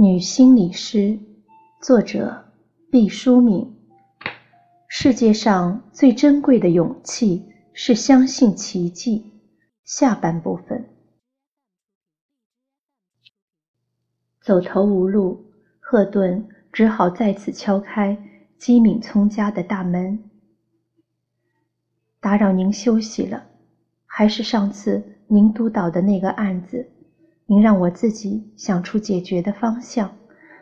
女心理师，作者毕淑敏。世界上最珍贵的勇气是相信奇迹。下半部分，走投无路，赫顿只好再次敲开姬敏聪家的大门。打扰您休息了，还是上次您督导的那个案子。您让我自己想出解决的方向，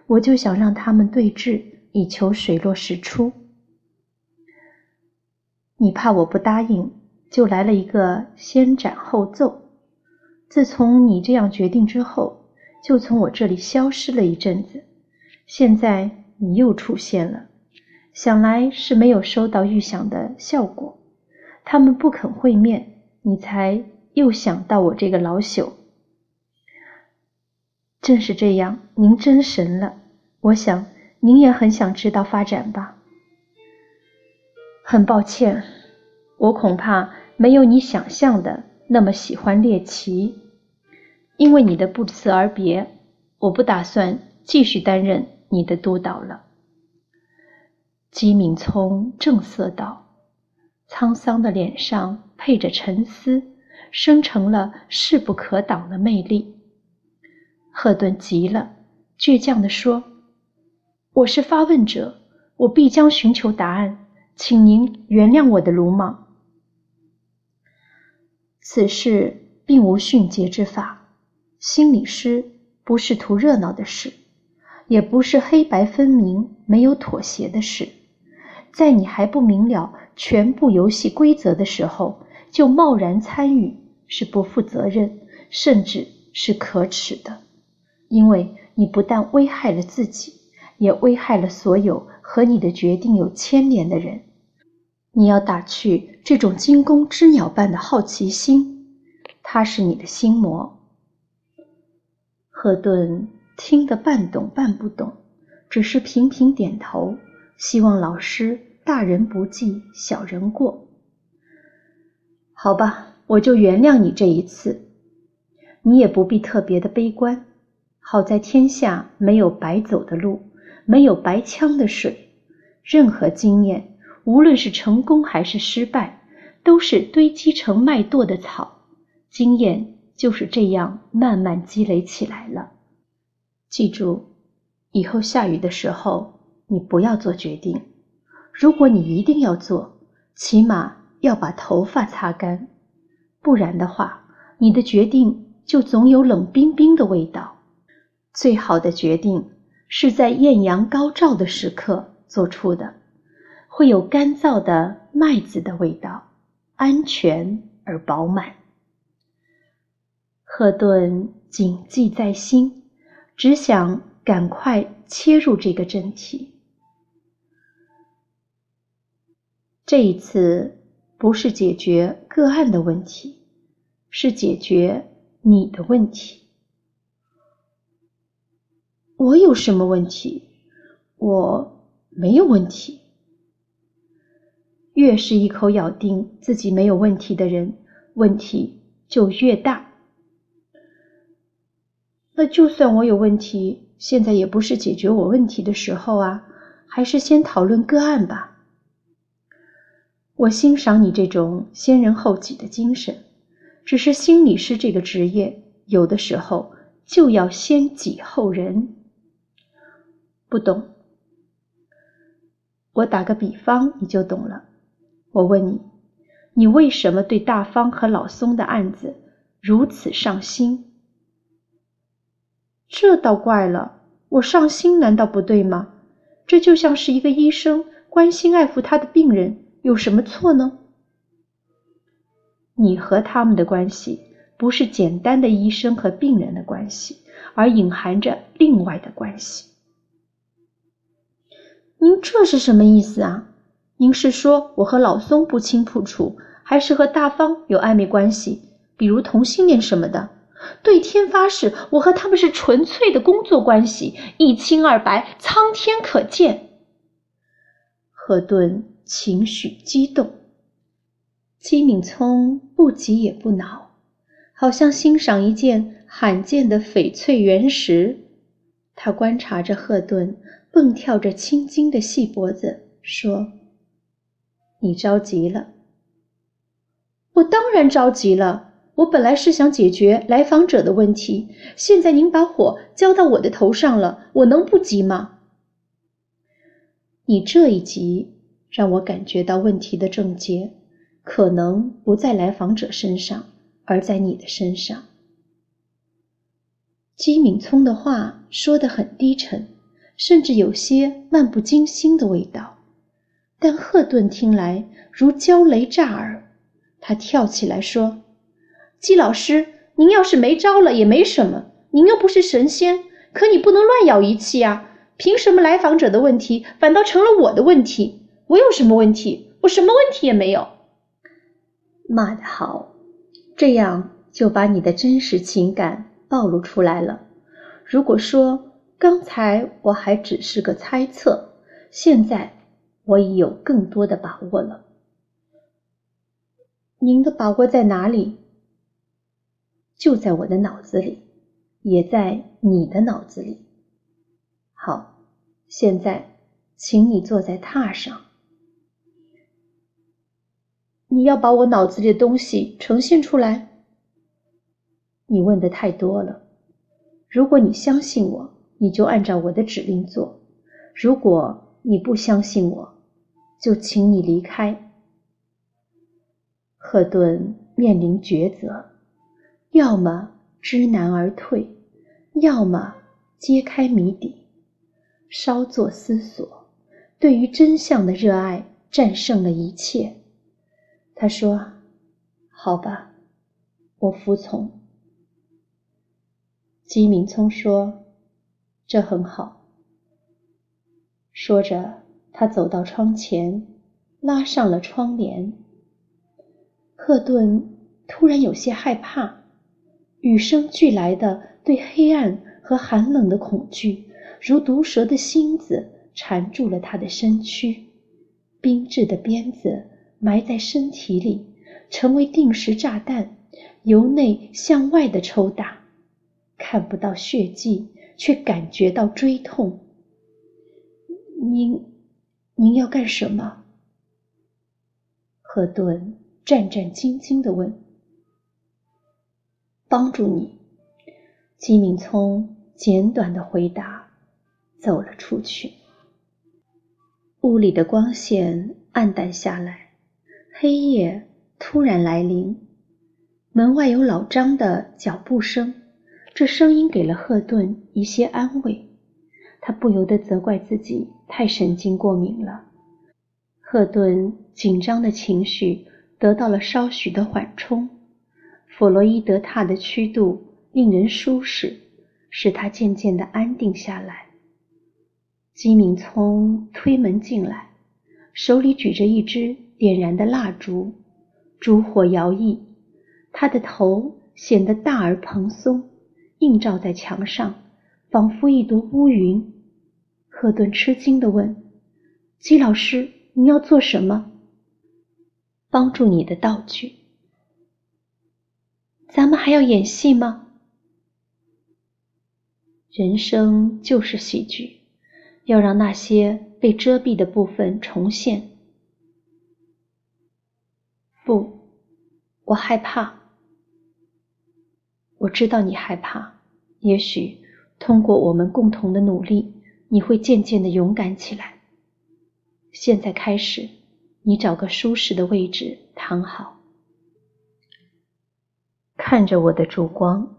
我就想让他们对峙，以求水落石出。你怕我不答应，就来了一个先斩后奏。自从你这样决定之后，就从我这里消失了一阵子。现在你又出现了，想来是没有收到预想的效果。他们不肯会面，你才又想到我这个老朽。正是这样，您真神了。我想您也很想知道发展吧。很抱歉，我恐怕没有你想象的那么喜欢猎奇。因为你的不辞而别，我不打算继续担任你的督导了。姬敏聪正色道，沧桑的脸上配着沉思，生成了势不可挡的魅力。赫顿急了，倔强地说：“我是发问者，我必将寻求答案，请您原谅我的鲁莽。此事并无迅捷之法，心理师不是图热闹的事，也不是黑白分明、没有妥协的事。在你还不明了全部游戏规则的时候，就贸然参与，是不负责任，甚至是可耻的。”因为你不但危害了自己，也危害了所有和你的决定有牵连的人。你要打去这种惊弓之鸟般的好奇心，它是你的心魔。赫顿听得半懂半不懂，只是频频点头，希望老师大人不计小人过。好吧，我就原谅你这一次，你也不必特别的悲观。好在天下没有白走的路，没有白呛的水。任何经验，无论是成功还是失败，都是堆积成麦垛的草。经验就是这样慢慢积累起来了。记住，以后下雨的时候，你不要做决定。如果你一定要做，起码要把头发擦干，不然的话，你的决定就总有冷冰冰的味道。最好的决定是在艳阳高照的时刻做出的，会有干燥的麦子的味道，安全而饱满。赫顿谨记在心，只想赶快切入这个正题。这一次不是解决个案的问题，是解决你的问题。我有什么问题？我没有问题。越是一口咬定自己没有问题的人，问题就越大。那就算我有问题，现在也不是解决我问题的时候啊，还是先讨论个案吧。我欣赏你这种先人后己的精神，只是心理师这个职业，有的时候就要先己后人。不懂，我打个比方你就懂了。我问你，你为什么对大方和老松的案子如此上心？这倒怪了，我上心难道不对吗？这就像是一个医生关心爱护他的病人，有什么错呢？你和他们的关系不是简单的医生和病人的关系，而隐含着另外的关系。您这是什么意思啊？您是说我和老松不清不楚，还是和大方有暧昧关系，比如同性恋什么的？对天发誓，我和他们是纯粹的工作关系，一清二白，苍天可见。赫顿情绪激动，姬敏聪不急也不恼，好像欣赏一件罕见的翡翠原石。他观察着赫顿蹦跳着青筋的细脖子，说：“你着急了。”“我当然着急了。我本来是想解决来访者的问题，现在您把火浇到我的头上了，我能不急吗？”“你这一急，让我感觉到问题的症结可能不在来访者身上，而在你的身上。”姬敏聪的话说得很低沉，甚至有些漫不经心的味道，但赫顿听来如焦雷炸耳。他跳起来说：“季老师，您要是没招了也没什么，您又不是神仙，可你不能乱咬一气啊！凭什么来访者的问题反倒成了我的问题？我有什么问题？我什么问题也没有。”骂得好，这样就把你的真实情感。暴露出来了。如果说刚才我还只是个猜测，现在我已有更多的把握了。您的把握在哪里？就在我的脑子里，也在你的脑子里。好，现在请你坐在榻上。你要把我脑子里的东西呈现出来。你问的太多了。如果你相信我，你就按照我的指令做；如果你不相信我，就请你离开。赫顿面临抉择：要么知难而退，要么揭开谜底。稍作思索，对于真相的热爱战胜了一切。他说：“好吧，我服从。”姬明聪说：“这很好。”说着，他走到窗前，拉上了窗帘。赫顿突然有些害怕，与生俱来的对黑暗和寒冷的恐惧，如毒蛇的芯子缠住了他的身躯。冰质的鞭子埋在身体里，成为定时炸弹，由内向外的抽打。看不到血迹，却感觉到锥痛。您，您要干什么？赫顿战战兢兢地问。帮助你。金敏聪简短的回答，走了出去。屋里的光线暗淡下来，黑夜突然来临。门外有老张的脚步声。这声音给了赫顿一些安慰，他不由得责怪自己太神经过敏了。赫顿紧张的情绪得到了稍许的缓冲，弗洛伊德榻的曲度令人舒适，使他渐渐的安定下来。金敏聪推门进来，手里举着一支点燃的蜡烛，烛火摇曳，他的头显得大而蓬松。映照在墙上，仿佛一朵乌云。赫顿吃惊地问：“姬老师，你要做什么？”“帮助你的道具。”“咱们还要演戏吗？”“人生就是戏剧，要让那些被遮蔽的部分重现。”“不，我害怕。”我知道你害怕，也许通过我们共同的努力，你会渐渐的勇敢起来。现在开始，你找个舒适的位置躺好，看着我的烛光。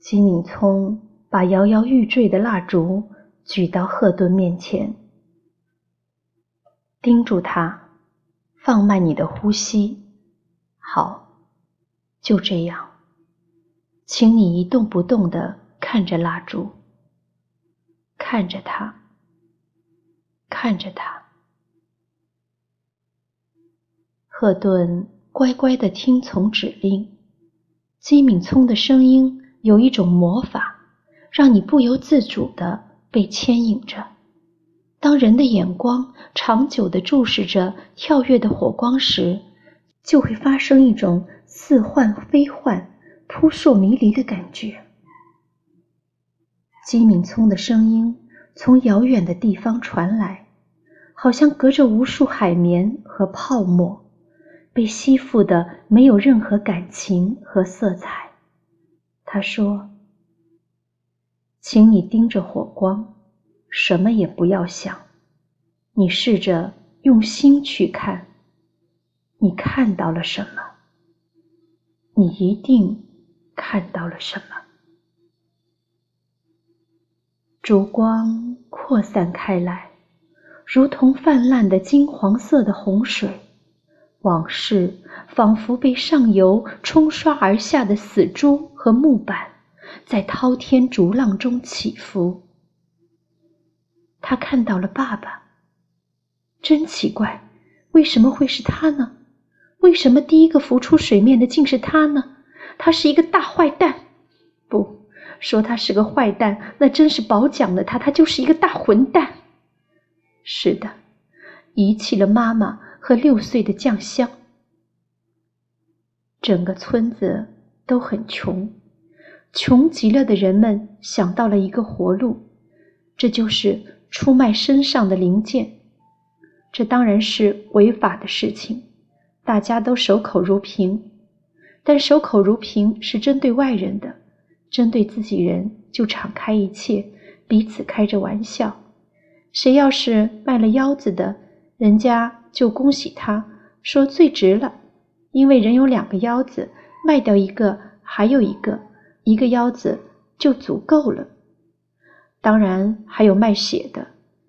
金敏聪把摇摇欲坠的蜡烛举到赫顿面前，盯住他，放慢你的呼吸。好，就这样。请你一动不动地看着蜡烛，看着它，看着它。赫顿乖乖地听从指令。金敏聪的声音有一种魔法，让你不由自主地被牵引着。当人的眼光长久地注视着跳跃的火光时，就会发生一种似幻非幻。扑朔迷离的感觉。金敏聪的声音从遥远的地方传来，好像隔着无数海绵和泡沫，被吸附的没有任何感情和色彩。他说：“请你盯着火光，什么也不要想。你试着用心去看，你看到了什么？你一定看到了什么？”烛光扩散开来，如同泛滥的金黄色的洪水。往事仿佛被上游冲刷而下的死猪和木板，在滔天逐浪中起伏。他看到了爸爸，真奇怪，为什么会是他呢？为什么第一个浮出水面的竟是他呢？他是一个大坏蛋，不。说他是个坏蛋，那真是褒奖了他。他就是一个大混蛋。是的，遗弃了妈妈和六岁的酱香。整个村子都很穷，穷极了的人们想到了一个活路，这就是出卖身上的零件。这当然是违法的事情，大家都守口如瓶。但守口如瓶是针对外人的。针对自己人就敞开一切，彼此开着玩笑。谁要是卖了腰子的，人家就恭喜他，说最值了，因为人有两个腰子，卖掉一个还有一个，一个腰子就足够了。当然还有卖血的，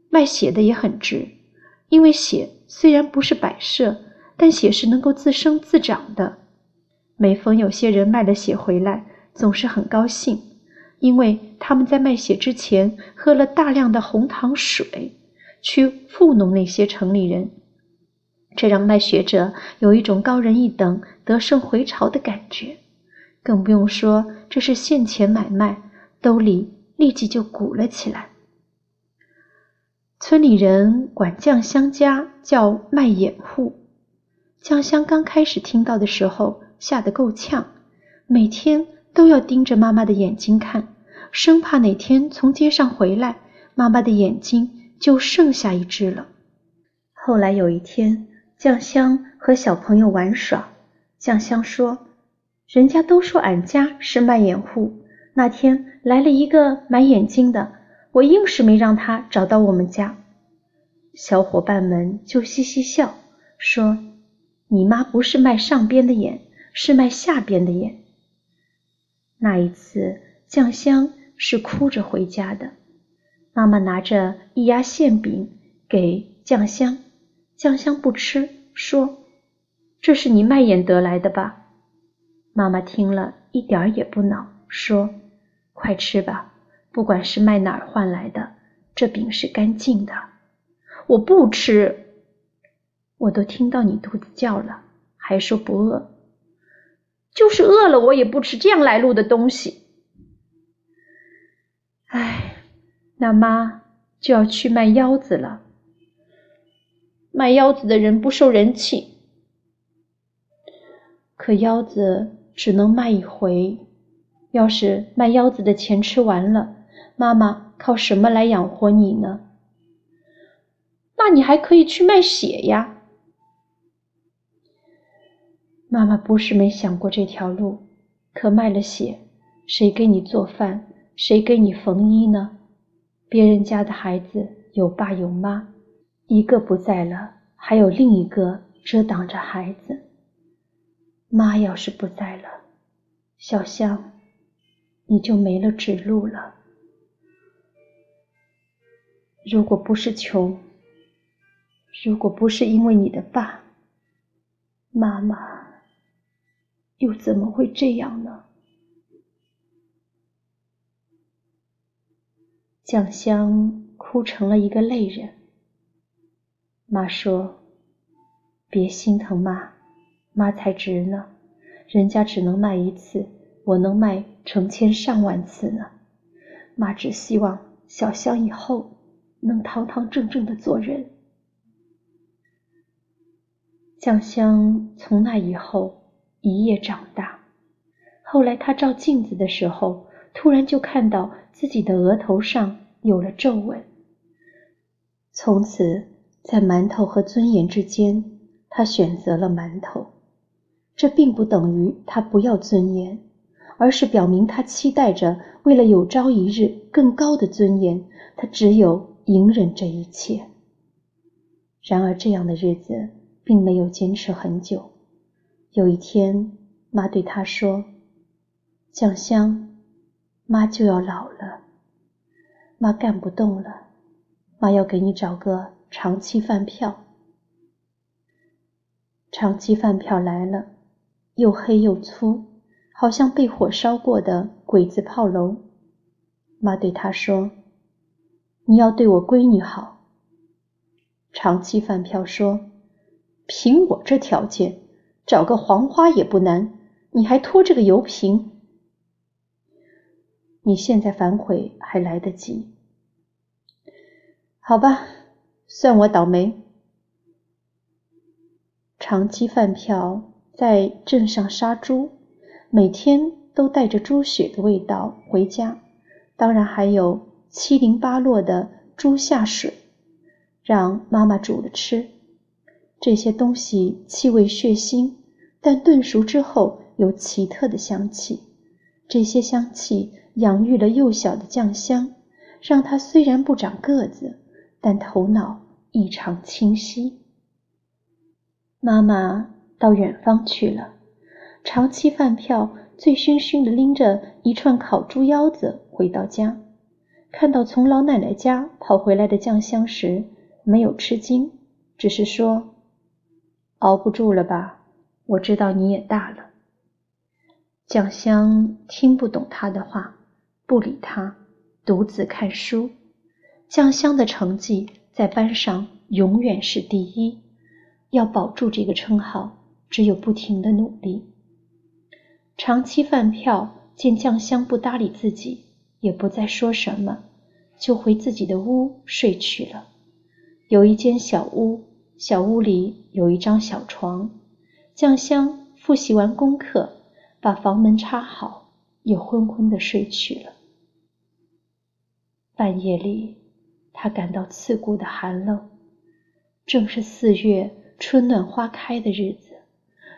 卖血的也很值，因为血虽然不是摆设，但血是能够自生自长的。每逢有些人卖了血回来。总是很高兴，因为他们在卖血之前喝了大量的红糖水，去糊弄那些城里人，这让卖血者有一种高人一等、得胜回朝的感觉。更不用说这是现钱买卖，兜里立即就鼓了起来。村里人管酱香家叫卖眼户，酱香刚开始听到的时候吓得够呛，每天。都要盯着妈妈的眼睛看，生怕哪天从街上回来，妈妈的眼睛就剩下一只了。后来有一天，酱香和小朋友玩耍，酱香说：“人家都说俺家是卖眼户，那天来了一个买眼睛的，我硬是没让他找到我们家。”小伙伴们就嘻嘻笑，说：“你妈不是卖上边的眼，是卖下边的眼。”那一次，酱香是哭着回家的。妈妈拿着一压馅饼给酱香，酱香不吃，说：“这是你卖眼得来的吧？”妈妈听了一点儿也不恼，说：“快吃吧，不管是卖哪儿换来的，这饼是干净的。”我不吃，我都听到你肚子叫了，还说不饿。就是饿了，我也不吃这样来路的东西。哎，那妈就要去卖腰子了。卖腰子的人不受人气，可腰子只能卖一回。要是卖腰子的钱吃完了，妈妈靠什么来养活你呢？那你还可以去卖血呀。妈妈不是没想过这条路，可卖了血，谁给你做饭，谁给你缝衣呢？别人家的孩子有爸有妈，一个不在了，还有另一个遮挡着孩子。妈要是不在了，小香，你就没了指路了。如果不是穷，如果不是因为你的爸，妈妈。又怎么会这样呢？酱香哭成了一个泪人。妈说：“别心疼妈，妈才值呢。人家只能卖一次，我能卖成千上万次呢。妈只希望小香以后能堂堂正正的做人。”酱香从那以后。一夜长大，后来他照镜子的时候，突然就看到自己的额头上有了皱纹。从此，在馒头和尊严之间，他选择了馒头。这并不等于他不要尊严，而是表明他期待着，为了有朝一日更高的尊严，他只有隐忍这一切。然而，这样的日子并没有坚持很久。有一天，妈对他说：“酱香，妈就要老了，妈干不动了，妈要给你找个长期饭票。”长期饭票来了。又黑又粗，好像被火烧过的鬼子炮楼。妈对他说：“你要对我闺女好。”长期饭票说：“凭我这条件，找个黄花也不难。你还拖着个油瓶，你现在反悔还来得及。好吧，算我倒霉。”长期饭票。在镇上杀猪，每天都带着猪血的味道回家，当然还有七零八落的猪下水，让妈妈煮了吃。这些东西气味血腥，但炖熟之后有奇特的香气。这些香气养育了幼小的酱香，让它虽然不长个子，但头脑异常清晰。妈妈。到远方去了，长期饭票醉醺醺的拎着一串烤猪腰子回到家，看到从老奶奶家跑回来的酱香时，没有吃惊，只是说：“熬不住了吧？我知道你也大了。”酱香听不懂他的话，不理他，独自看书。酱香的成绩在班上永远是第一，要保住这个称号。只有不停的努力。长期饭票见酱香不搭理自己，也不再说什么，就回自己的屋睡去了。有一间小屋，小屋里有一张小床。酱香复习完功课，把房门插好，又昏昏的睡去了。半夜里，他感到刺骨的寒冷。正是四月春暖花开的日子。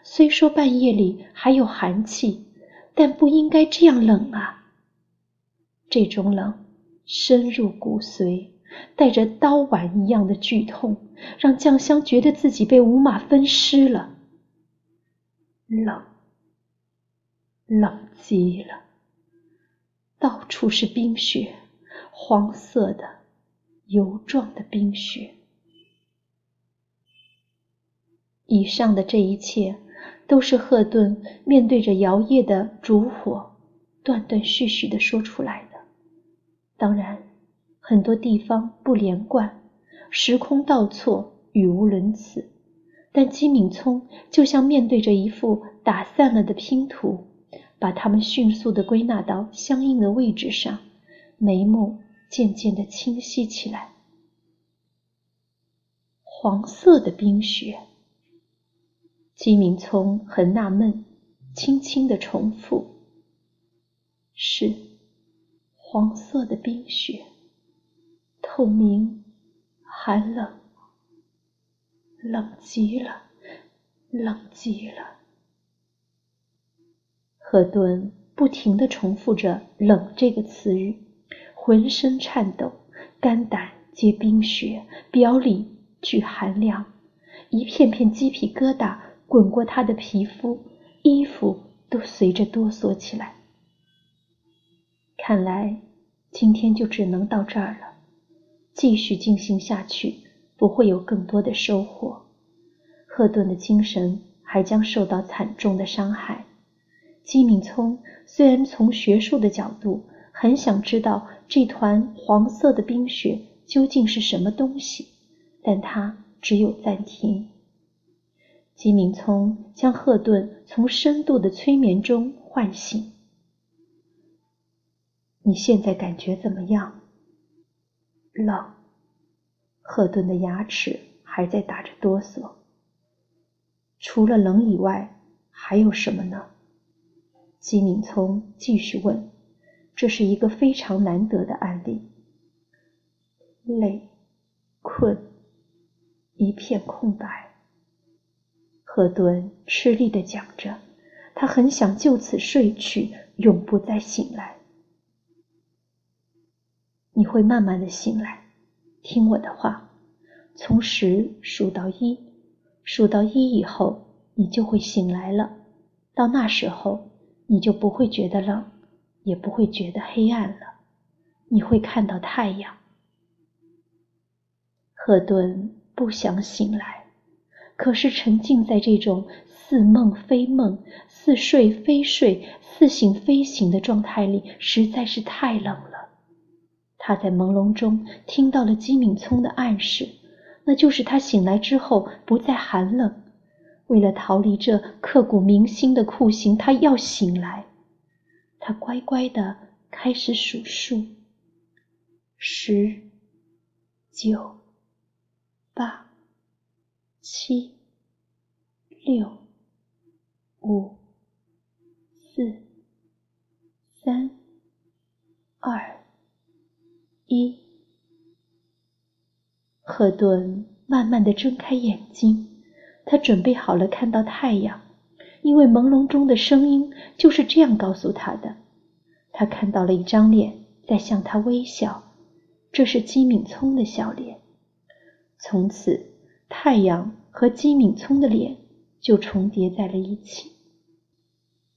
虽说半夜里还有寒气，但不应该这样冷啊！这种冷深入骨髓，带着刀剜一样的剧痛，让酱香觉得自己被五马分尸了。冷，冷极了，到处是冰雪，黄色的、油状的冰雪。以上的这一切。都是赫顿面对着摇曳的烛火，断断续续的说出来的。当然，很多地方不连贯，时空倒错，语无伦次。但金敏聪就像面对着一幅打散了的拼图，把它们迅速地归纳到相应的位置上，眉目渐渐地清晰起来。黄色的冰雪。姬敏聪很纳闷，轻轻的重复：“是黄色的冰雪，透明，寒冷，冷极了，冷极了。”何顿不停的重复着“冷”这个词语，浑身颤抖，肝胆皆冰雪，表里俱寒凉，一片片鸡皮疙瘩。滚过他的皮肤，衣服都随着哆嗦起来。看来今天就只能到这儿了，继续进行下去不会有更多的收获。赫顿的精神还将受到惨重的伤害。姬敏聪虽然从学术的角度很想知道这团黄色的冰雪究竟是什么东西，但他只有暂停。吉敏聪将赫顿从深度的催眠中唤醒。你现在感觉怎么样？冷。赫顿的牙齿还在打着哆嗦。除了冷以外，还有什么呢？吉明聪继续问。这是一个非常难得的案例。累、困，一片空白。赫顿吃力地讲着，他很想就此睡去，永不再醒来。你会慢慢的醒来，听我的话，从十数到一，数到一以后，你就会醒来了。到那时候，你就不会觉得冷，也不会觉得黑暗了。你会看到太阳。赫顿不想醒来，可是沉浸在这种似梦非梦、似睡非睡、似醒非醒的状态里，实在是太冷了。他在朦胧中听到了姬敏聪的暗示，那就是他醒来之后不再寒冷。为了逃离这刻骨铭心的酷刑，他要醒来。他乖乖的开始数数：十、九、八、七、六、五、四、三、二。一，赫顿慢慢的睁开眼睛，他准备好了看到太阳，因为朦胧中的声音就是这样告诉他的。他看到了一张脸在向他微笑，这是姬敏聪的笑脸。从此，太阳和姬敏聪的脸就重叠在了一起。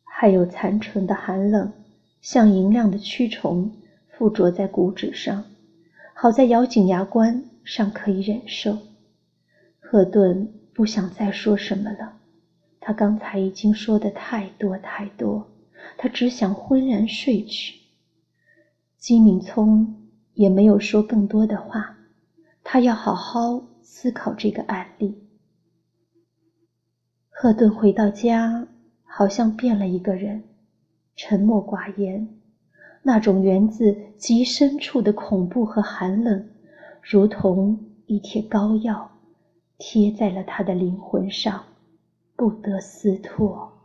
还有残存的寒冷，像银亮的蛆虫。附着在骨指上，好在咬紧牙关尚可以忍受。赫顿不想再说什么了，他刚才已经说的太多太多，他只想昏然睡去。金敏聪也没有说更多的话，他要好好思考这个案例。赫顿回到家，好像变了一个人，沉默寡言。那种源自极深处的恐怖和寒冷，如同一贴膏药，贴在了他的灵魂上，不得撕脱。